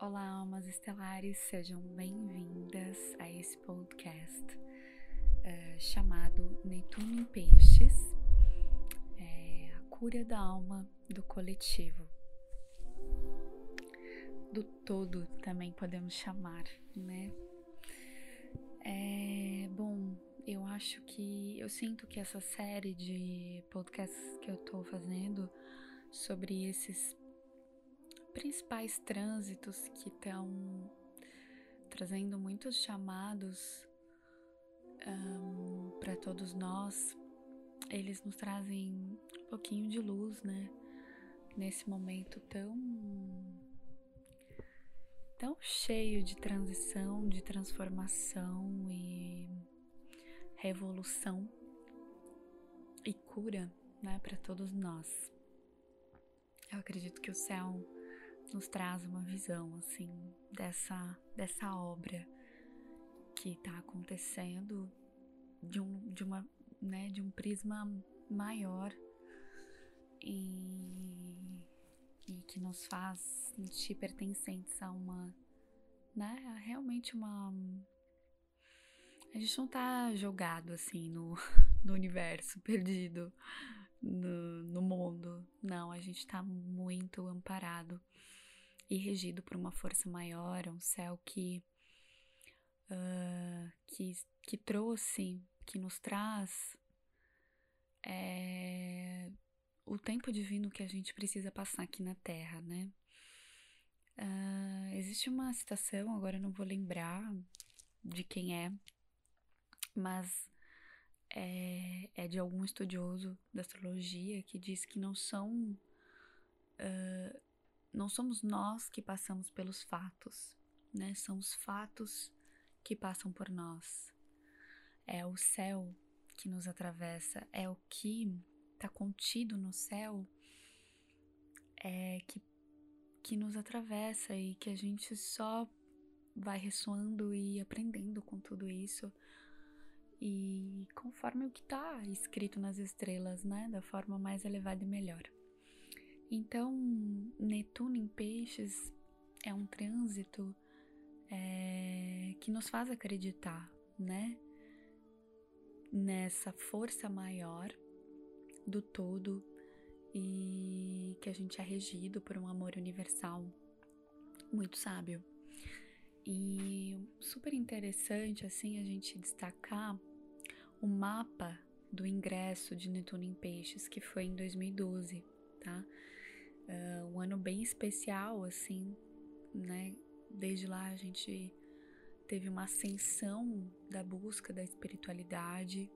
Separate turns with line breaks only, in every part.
Olá, almas estelares, sejam bem-vindas a esse podcast uh, chamado Netuno em Peixes é, a cura da alma do coletivo. Do todo também podemos chamar, né? É, bom, eu acho que eu sinto que essa série de podcasts que eu tô fazendo sobre esses principais trânsitos que estão trazendo muitos chamados um, para todos nós, eles nos trazem um pouquinho de luz, né? Nesse momento tão tão cheio de transição, de transformação e revolução e cura, né, para todos nós. Eu acredito que o céu nos traz uma visão assim dessa dessa obra que está acontecendo de um de uma né de um prisma maior e, e que nos faz sentir pertencentes a uma né realmente uma a gente não tá jogado assim no, no universo perdido no, no mundo. Não a gente tá muito amparado e regido por uma força maior, um céu que, uh, que, que trouxe, que nos traz é, o tempo divino que a gente precisa passar aqui na Terra, né? Uh, existe uma citação, agora não vou lembrar de quem é, mas é, é de algum estudioso da astrologia que diz que não são uh, não somos nós que passamos pelos fatos, né? São os fatos que passam por nós. É o céu que nos atravessa, é o que está contido no céu, é que, que nos atravessa e que a gente só vai ressoando e aprendendo com tudo isso. E conforme o que está escrito nas estrelas, né? Da forma mais elevada e melhor. Então, Netuno em Peixes é um trânsito é, que nos faz acreditar, né? Nessa força maior do todo e que a gente é regido por um amor universal muito sábio. E super interessante assim a gente destacar o mapa do ingresso de Netuno em Peixes, que foi em 2012, tá? Uh, um ano bem especial, assim, né? Desde lá a gente teve uma ascensão da busca da espiritualidade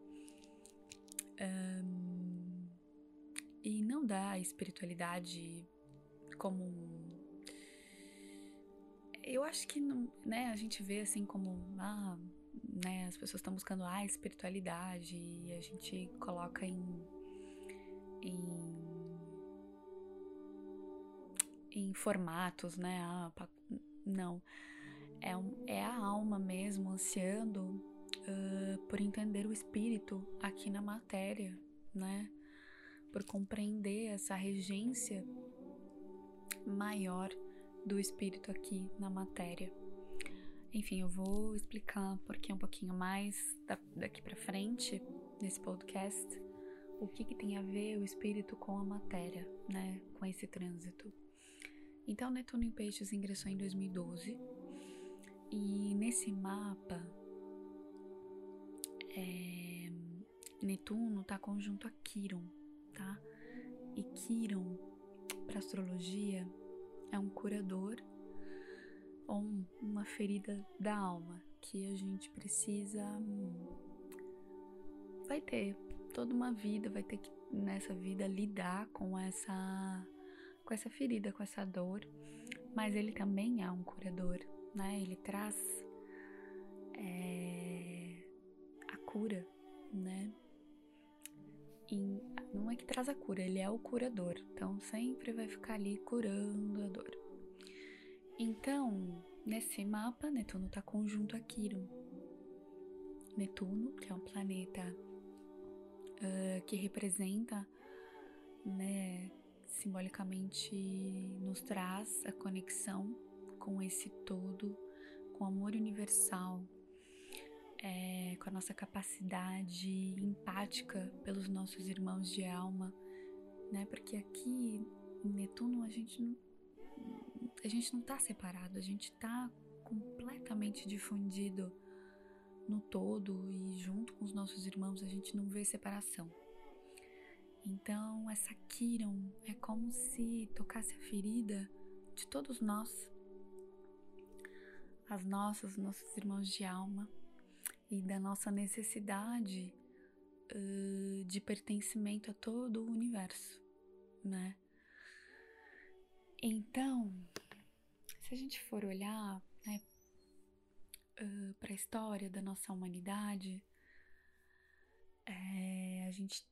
um, e não da espiritualidade como eu acho que não, né, a gente vê assim como ah, né, as pessoas estão buscando a espiritualidade e a gente coloca em, em em formatos, né? Ah, não. É, um, é a alma mesmo ansiando uh, por entender o espírito aqui na matéria, né? Por compreender essa regência maior do espírito aqui na matéria. Enfim, eu vou explicar porque um pouquinho mais daqui para frente nesse podcast o que, que tem a ver o espírito com a matéria, né? Com esse trânsito. Então, Netuno em Peixes ingressou em 2012 e nesse mapa é, Netuno está conjunto a Quiron, tá? E Quiron, para astrologia, é um curador ou uma ferida da alma que a gente precisa. Vai ter toda uma vida, vai ter que nessa vida lidar com essa com essa ferida, com essa dor, mas ele também é um curador, né? Ele traz é, a cura, né? E não é que traz a cura, ele é o curador, então sempre vai ficar ali curando a dor. Então, nesse mapa, Netuno está conjunto a Quirón. Netuno, que é um planeta uh, que representa né, simbolicamente nos traz a conexão com esse todo, com amor universal, é, com a nossa capacidade empática pelos nossos irmãos de alma, né? Porque aqui em Netuno a gente não, a gente não tá separado, a gente tá completamente difundido no todo e junto com os nossos irmãos a gente não vê separação. Então, essa Kiron é como se tocasse a ferida de todos nós, as nossas, nossos irmãos de alma, e da nossa necessidade uh, de pertencimento a todo o universo, né? Então, se a gente for olhar né, uh, para a história da nossa humanidade, é, a gente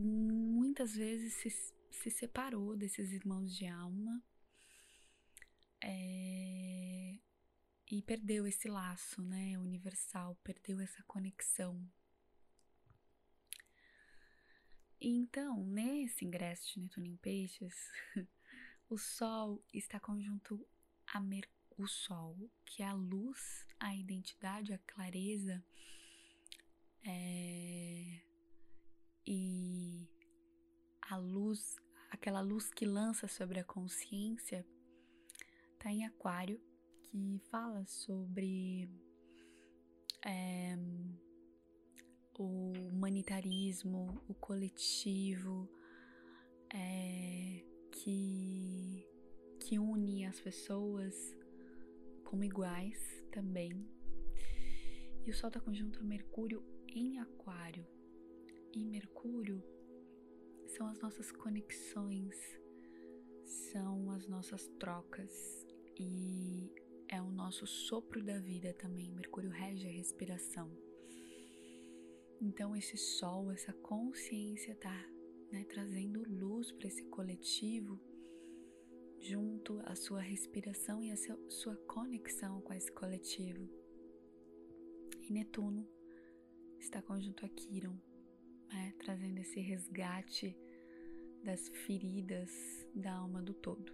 muitas vezes se, se separou desses irmãos de alma é, e perdeu esse laço, né, universal, perdeu essa conexão. Então, nesse ingresso de Netuno em Peixes, o Sol está conjunto a Mercúrio, o Sol, que é a luz, a identidade, a clareza, é, e a luz, aquela luz que lança sobre a consciência, está em Aquário, que fala sobre é, o humanitarismo, o coletivo, é, que, que une as pessoas como iguais também. E o Sol está conjunto a Mercúrio em Aquário e Mercúrio são as nossas conexões, são as nossas trocas e é o nosso sopro da vida também. Mercúrio rege a respiração. Então esse sol, essa consciência tá né, trazendo luz para esse coletivo junto à sua respiração e à sua conexão com esse coletivo. E Netuno está conjunto a Quiron, né, trazendo esse resgate das feridas da alma do todo.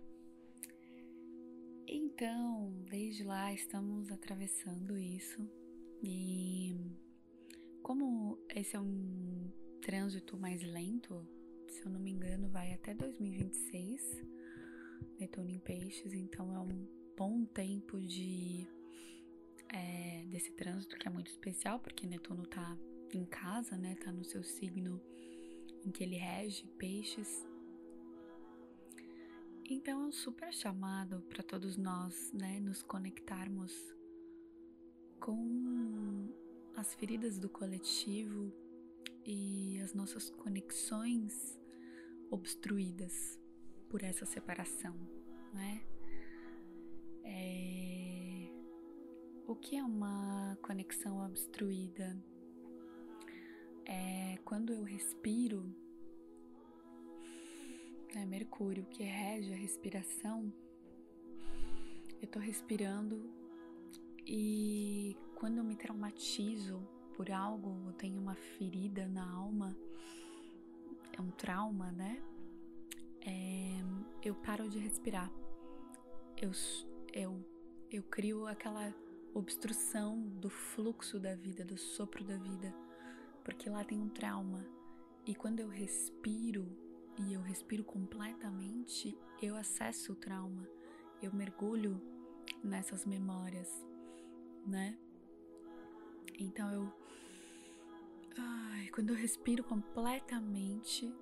Então, desde lá estamos atravessando isso e como esse é um trânsito mais lento, se eu não me engano, vai até 2026, Netuno em Peixes, então é um bom tempo de é, desse trânsito que é muito especial, porque Netuno tá em casa, né? Tá no seu signo em que ele rege, peixes. Então é um super chamado para todos nós, né, nos conectarmos com as feridas do coletivo e as nossas conexões obstruídas por essa separação, né? É... O que é uma conexão obstruída? É quando eu respiro, né, Mercúrio, que rege a respiração, eu tô respirando e quando eu me traumatizo por algo, eu tenho uma ferida na alma, é um trauma, né? É, eu paro de respirar. Eu, eu, eu crio aquela obstrução do fluxo da vida, do sopro da vida porque lá tem um trauma. E quando eu respiro, e eu respiro completamente, eu acesso o trauma, eu mergulho nessas memórias, né? Então eu. Ai, quando eu respiro completamente,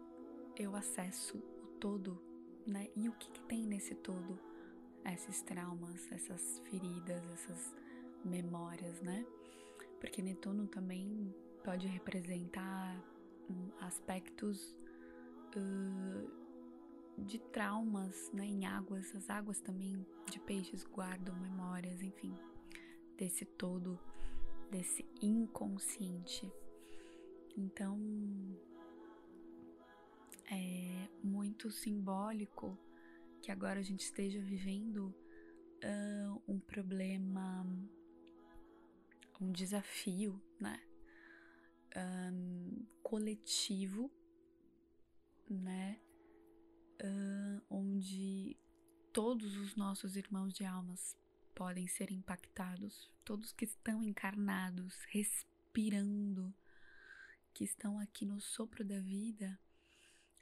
eu acesso o todo, né? E o que, que tem nesse todo? Esses traumas, essas feridas, essas memórias, né? Porque Netuno também pode representar um, aspectos uh, de traumas né, em águas. As águas também de peixes guardam memórias, enfim, desse todo, desse inconsciente. Então, é muito simbólico que agora a gente esteja vivendo uh, um problema, um desafio, né? Um, coletivo, né? Onde todos os nossos irmãos de almas podem ser impactados, todos que estão encarnados, respirando, que estão aqui no sopro da vida,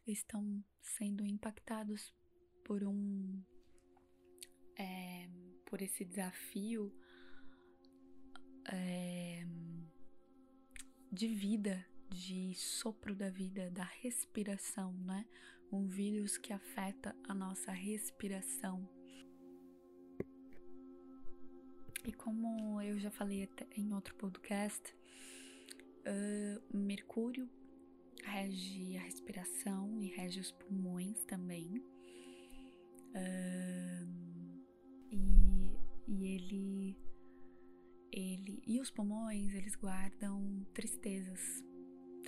estão sendo impactados por um é, por esse desafio é, de vida, de sopro da vida, da respiração, né? Um vírus que afeta a nossa respiração. E como eu já falei em outro podcast, uh, Mercúrio rege a respiração e rege os pulmões também. Uh, e, e ele ele e os pulmões eles guardam tristezas,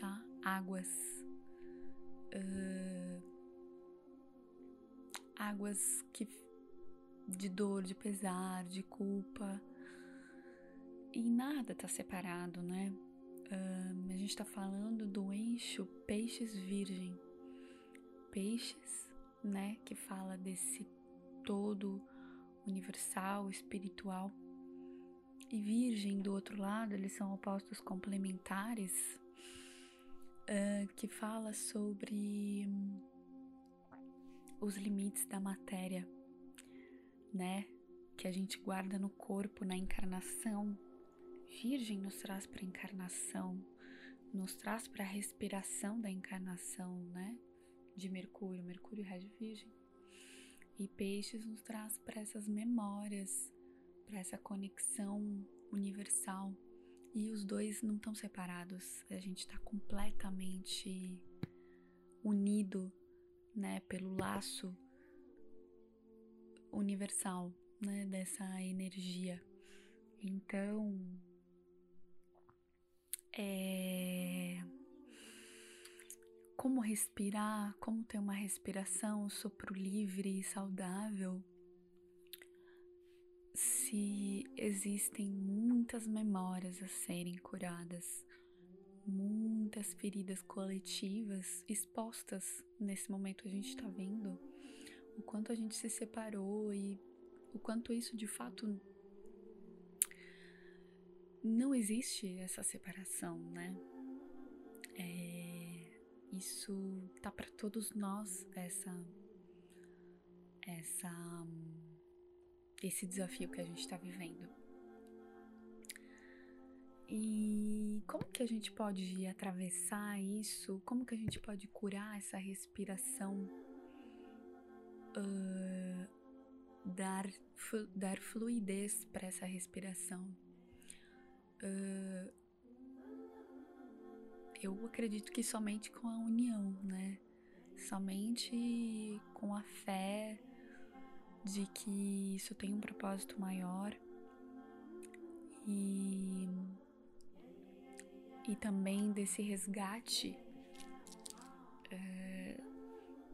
tá? Águas, uh, águas que de dor, de pesar, de culpa e nada tá separado, né? Uh, a gente tá falando do eixo peixes virgem, peixes, né? Que fala desse todo universal, espiritual e Virgem, do outro lado, eles são opostos complementares, uh, que fala sobre os limites da matéria, né? Que a gente guarda no corpo, na encarnação. Virgem nos traz para a encarnação, nos traz para a respiração da encarnação, né? De Mercúrio, Mercúrio rege Virgem. E Peixes nos traz para essas memórias para essa conexão universal. E os dois não estão separados, a gente está completamente unido, né, pelo laço universal, né, dessa energia. Então, é como respirar, como ter uma respiração sopro livre e saudável se existem muitas memórias a serem curadas, muitas feridas coletivas expostas nesse momento a gente está vendo o quanto a gente se separou e o quanto isso de fato não existe essa separação, né? É, isso tá para todos nós essa essa esse desafio que a gente está vivendo. E como que a gente pode atravessar isso? Como que a gente pode curar essa respiração? Uh, dar, dar fluidez para essa respiração. Uh, eu acredito que somente com a união, né? Somente com a fé de que isso tem um propósito maior. E, e também desse resgate é,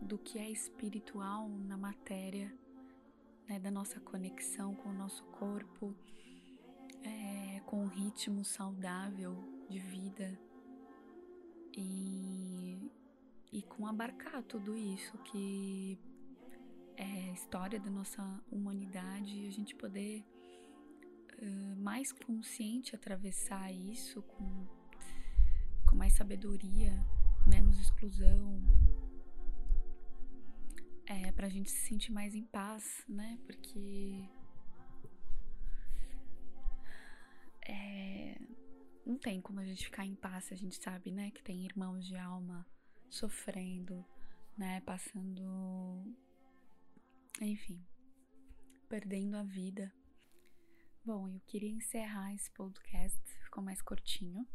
do que é espiritual na matéria, né, da nossa conexão com o nosso corpo, é, com o ritmo saudável de vida. E, e com abarcar tudo isso que é, história da nossa humanidade, a gente poder mais consciente atravessar isso com, com mais sabedoria, menos exclusão, é, para a gente se sentir mais em paz, né? Porque é, não tem como a gente ficar em paz, a gente sabe, né? Que tem irmãos de alma sofrendo, né? Passando enfim, perdendo a vida. Bom, eu queria encerrar esse podcast, ficou mais curtinho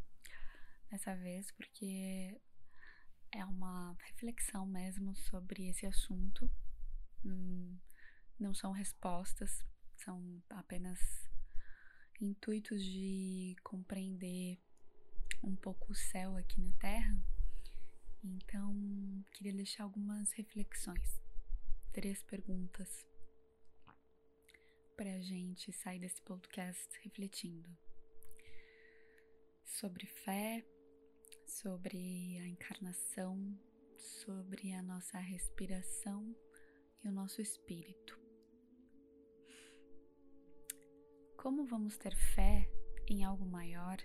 dessa vez, porque é uma reflexão mesmo sobre esse assunto. Hum, não são respostas, são apenas intuitos de compreender um pouco o céu aqui na Terra. Então, queria deixar algumas reflexões três perguntas para a gente sair desse podcast refletindo sobre fé, sobre a encarnação, sobre a nossa respiração e o nosso espírito. Como vamos ter fé em algo maior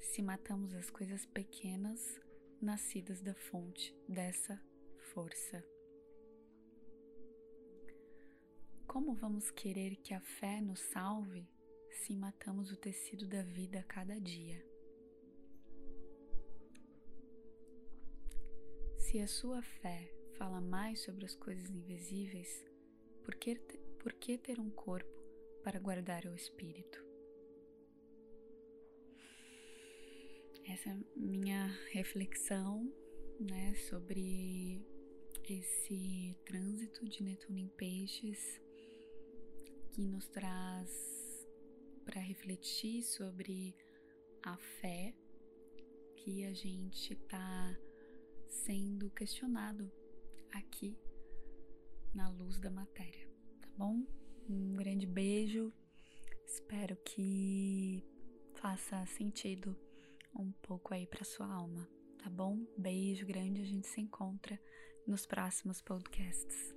se matamos as coisas pequenas nascidas da fonte dessa força? Como vamos querer que a fé nos salve se matamos o tecido da vida a cada dia? Se a sua fé fala mais sobre as coisas invisíveis, por que, por que ter um corpo para guardar o espírito? Essa é minha reflexão né, sobre esse trânsito de Netuno em Peixes que nos traz para refletir sobre a fé que a gente está sendo questionado aqui na luz da matéria, tá bom? Um grande beijo, espero que faça sentido um pouco aí para sua alma, tá bom? Beijo grande, a gente se encontra nos próximos podcasts.